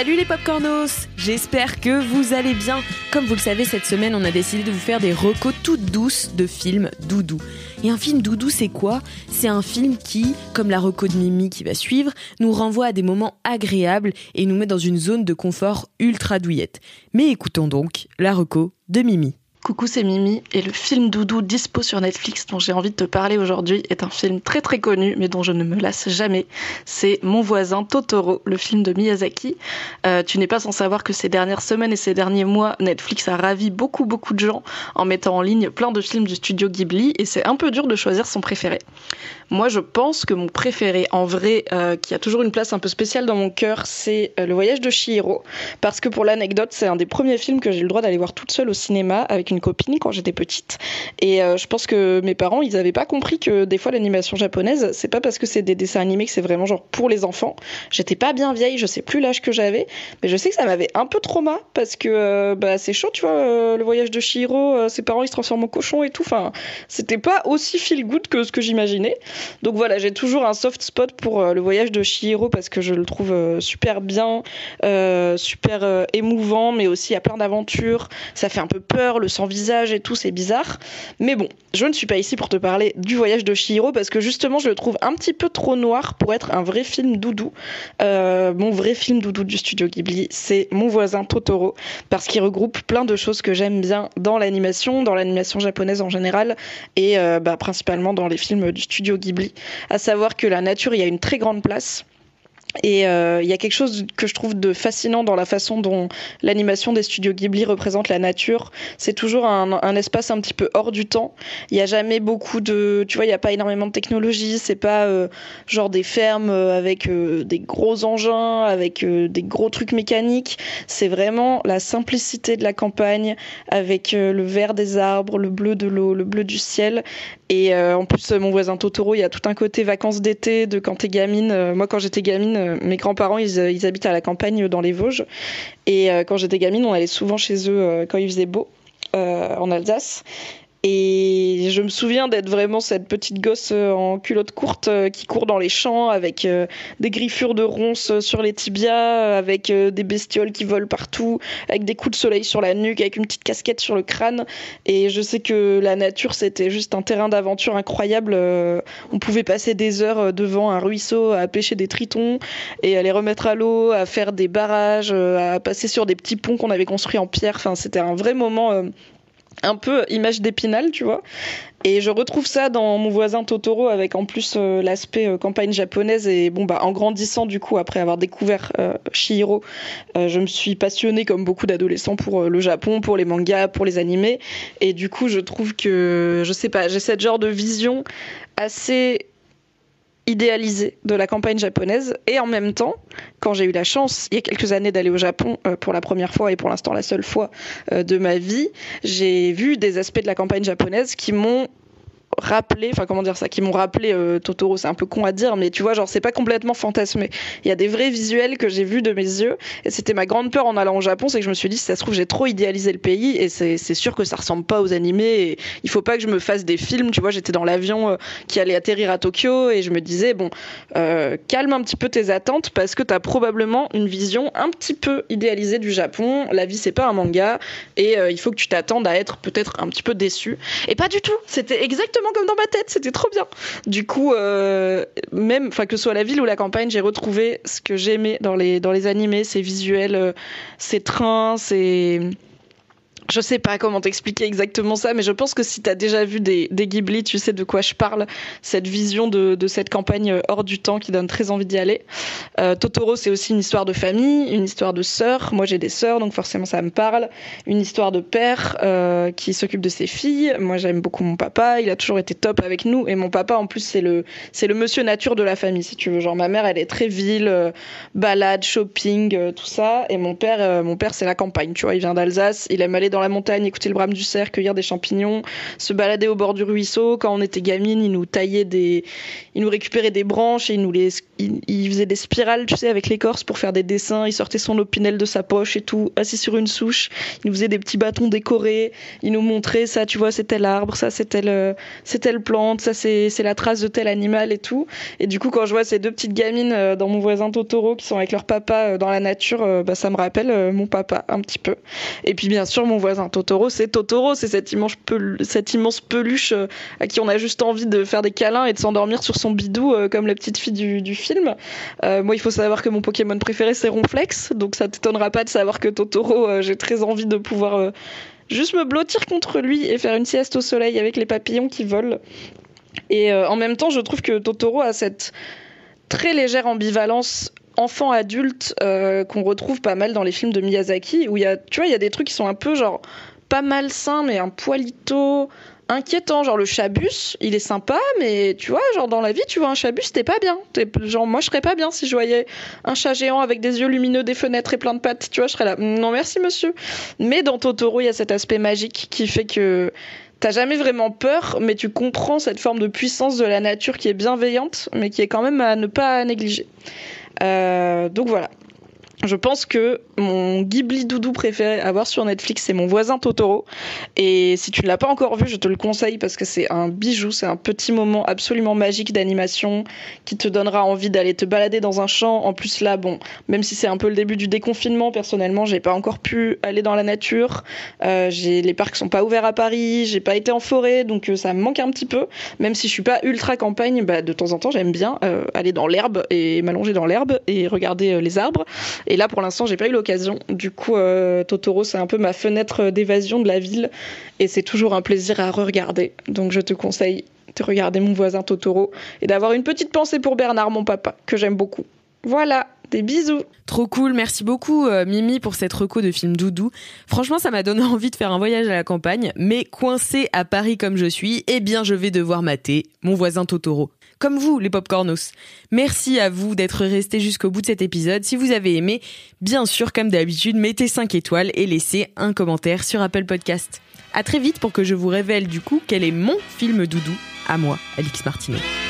Salut les popcornos J'espère que vous allez bien. Comme vous le savez, cette semaine, on a décidé de vous faire des recos toutes douces de films doudou. Et un film doudou, c'est quoi? C'est un film qui, comme la reco de Mimi qui va suivre, nous renvoie à des moments agréables et nous met dans une zone de confort ultra douillette. Mais écoutons donc la reco de Mimi. Coucou, c'est Mimi et le film Doudou dispo sur Netflix dont j'ai envie de te parler aujourd'hui est un film très très connu mais dont je ne me lasse jamais. C'est Mon voisin Totoro, le film de Miyazaki. Euh, tu n'es pas sans savoir que ces dernières semaines et ces derniers mois, Netflix a ravi beaucoup beaucoup de gens en mettant en ligne plein de films du studio Ghibli et c'est un peu dur de choisir son préféré. Moi je pense que mon préféré en vrai, euh, qui a toujours une place un peu spéciale dans mon cœur, c'est euh, Le voyage de Chihiro parce que pour l'anecdote c'est un des premiers films que j'ai le droit d'aller voir toute seule au cinéma avec une copine quand j'étais petite. Et euh, je pense que mes parents, ils n'avaient pas compris que des fois l'animation japonaise, c'est pas parce que c'est des dessins animés que c'est vraiment genre pour les enfants. J'étais pas bien vieille, je sais plus l'âge que j'avais, mais je sais que ça m'avait un peu trauma parce que euh, bah, c'est chaud, tu vois, euh, le voyage de Shihiro, ses parents ils se transforment en cochon et tout. Enfin, c'était pas aussi feel good que ce que j'imaginais. Donc voilà, j'ai toujours un soft spot pour le voyage de Shihiro parce que je le trouve super bien, super émouvant, mais aussi a plein d'aventures. Ça fait un peu peur, le visage et tout, c'est bizarre. Mais bon, je ne suis pas ici pour te parler du voyage de Shihiro parce que justement, je le trouve un petit peu trop noir pour être un vrai film doudou. Euh, mon vrai film doudou du studio Ghibli, c'est Mon voisin Totoro parce qu'il regroupe plein de choses que j'aime bien dans l'animation, dans l'animation japonaise en général et euh, bah, principalement dans les films du studio Ghibli. À savoir que la nature y a une très grande place. Et euh, il y a quelque chose que je trouve de fascinant dans la façon dont l'animation des studios Ghibli représente la nature. C'est toujours un, espace un petit peu hors du temps. Il n'y a jamais beaucoup de, tu vois, il n'y a pas énormément de technologie. C'est pas euh, genre des fermes euh, avec des gros engins, avec des gros trucs mécaniques. C'est vraiment la simplicité de la campagne, avec le vert des arbres, le bleu de l'eau, le bleu du ciel. Et en plus, mon voisin Totoro, il y a tout un côté vacances d'été de quand t'es gamine. moi, quand j'étais gamine euh, mes grands-parents, euh, ils, habitent à la campagne dans les Vosges. Et euh, quand j'étais gamine, on allait souvent chez eux quand il faisait beau. en Alsace. Et je me souviens d'être vraiment cette petite gosse euh, en culotte courte euh, qui court dans les champs avec euh, des griffures de ronces sur les tibias, avec des bestioles qui volent partout, avec des coups de soleil sur la nuque, avec une petite casquette sur le crâne. Et je sais que la nature, c'était juste un terrain d'aventure incroyable. On pouvait passer des heures devant un ruisseau à pêcher des tritons et à les remettre à l'eau, à faire des barrages, à passer sur des petits ponts qu'on avait construits en pierre. Enfin, c'était un vrai moment un peu image d'épinal, tu vois. Et je retrouve ça dans mon voisin Totoro avec en plus euh, l'aspect euh, campagne japonaise et bon bah en grandissant du coup après avoir découvert euh, Shihiro, je me suis passionnée comme beaucoup d'adolescents pour le Japon, pour les mangas, pour les animés et du coup je trouve que je sais pas, j'ai cette genre de vision assez idéalisé de la campagne japonaise. Et en même temps, quand j'ai eu la chance, il y a quelques années, d'aller au Japon euh, pour la première fois et pour l'instant la seule fois euh, de ma vie, j'ai vu des aspects de la campagne japonaise qui m'ont rappelé, enfin comment dire ça, qui m'ont rappelé euh, Totoro, c'est un peu con à dire, mais tu vois, genre c'est pas complètement fantasmé. Il y a des vrais visuels que j'ai vus de mes yeux, et c'était ma grande peur en allant au Japon, c'est que je me suis dit, si ça se trouve, j'ai trop idéalisé le pays, et c'est sûr que ça ressemble pas aux animés, et il faut pas que je me fasse des films, tu vois, j'étais dans l'avion euh, qui allait atterrir à Tokyo, et je me disais, bon, euh, calme un petit peu tes attentes, parce que t'as probablement une vision un petit peu idéalisée du Japon, la vie c'est pas un manga, et il faut que tu t'attendes à être peut-être un petit peu déçu. Et pas du tout, c'était exactement comme dans ma tête, c'était trop bien. Du coup, euh, même, enfin que ce soit la ville ou la campagne, j'ai retrouvé ce que j'aimais dans les dans les animés, ces visuels, euh, ces trains, ces je sais pas comment t'expliquer exactement ça, mais je pense que si t'as déjà vu des, des, Ghibli, tu sais de quoi je parle. Cette vision de, de cette campagne hors du temps qui donne très envie d'y aller. Euh, Totoro, c'est aussi une histoire de famille, une histoire de sœurs. Moi, j'ai des sœurs, donc forcément, ça me parle. Une histoire de père euh, qui s'occupe de ses filles. Moi, j'aime beaucoup mon papa. Il a toujours été top avec nous. Et mon papa, en plus, c'est le, c'est le monsieur nature de la famille, si tu veux. Genre, ma mère, elle est très ville, euh, balade, shopping, tout ça. Et mon père, mon père, c'est la campagne, tu vois. Il vient d'Alsace. Il aime aller dans la montagne, écouter le brame du cerf, cueillir des champignons, se balader au bord du ruisseau. Quand on était gamine, il nous taillait des, il nous récupérait des branches et il nous les, il, faisait des spirales, tu sais, avec l'écorce pour faire des dessins. Il sortait son opinel de sa poche et tout, assis sur une souche. Il nous faisait des petits bâtons décorés. Il nous montrait ça, tu vois, c'était l'arbre, ça c'était le, c'est telle plante, ça c'est, c'est la trace de tel animal et tout. Et du coup, quand je vois ces deux petites gamines euh, dans mon voisin Totoro qui sont avec leur papa euh, dans la nature, euh, bah, ça me rappelle mon papa un petit peu. Et puis bien sûr, mon voisin Totoro, c'est Totoro, c'est cette immense, peluche à qui on a juste envie de faire des câlins et de s'endormir sur son bidou comme la petite fille du, film. moi, il faut savoir que mon Pokémon préféré c'est Ronflex, donc ça t'étonnera pas de savoir que Totoro, j'ai très envie de pouvoir juste me blottir contre lui et faire une sieste au soleil avec les papillons qui volent. Et en même temps, je trouve que Totoro a cette très légère ambivalence enfant-adulte euh, qu'on retrouve pas mal dans les films de Miyazaki, où il y a, tu vois, il y a des trucs qui sont un peu genre pas malsains, mais un poilito inquiétant. Genre le chabus, il est sympa, mais tu vois, genre dans la vie, tu vois un chabus, t'es pas bien. genre moi, je serais pas bien si je voyais un chat géant avec des yeux lumineux, des fenêtres et plein de pattes. Tu vois, je serais là. Non, merci monsieur. Mais dans Totoro, il y a cet aspect magique qui fait que t'as jamais vraiment peur, mais tu comprends cette forme de puissance de la nature qui est bienveillante, mais qui est quand même à ne pas négliger. Euh, donc voilà. Je pense que mon Ghibli doudou préféré à voir sur Netflix, c'est mon voisin Totoro. Et si tu ne l'as pas encore vu, je te le conseille parce que c'est un bijou, c'est un petit moment absolument magique d'animation qui te donnera envie d'aller te balader dans un champ. En plus là, bon, même si c'est un peu le début du déconfinement, personnellement, j'ai pas encore pu aller dans la nature. Euh, les parcs sont pas ouverts à Paris, j'ai pas été en forêt, donc euh, ça me manque un petit peu. Même si je suis pas ultra campagne, bah, de temps en temps, j'aime bien euh, aller dans l'herbe et m'allonger dans l'herbe et regarder les arbres. Et là, pour l'instant, j'ai pas eu l'occasion. Du coup, euh, Totoro, c'est un peu ma fenêtre d'évasion de la ville. Et c'est toujours un plaisir à re-regarder. Donc, je te conseille de regarder mon voisin Totoro et d'avoir une petite pensée pour Bernard, mon papa, que j'aime beaucoup. Voilà, des bisous. Trop cool, merci beaucoup euh, Mimi pour cette reco de film doudou. Franchement, ça m'a donné envie de faire un voyage à la campagne, mais coincé à Paris comme je suis, eh bien je vais devoir mater mon voisin Totoro comme vous, les popcornos. Merci à vous d'être restés jusqu'au bout de cet épisode. Si vous avez aimé, bien sûr, comme d'habitude, mettez 5 étoiles et laissez un commentaire sur Apple Podcast. À très vite pour que je vous révèle du coup quel est mon film doudou à moi, Alix Martinet.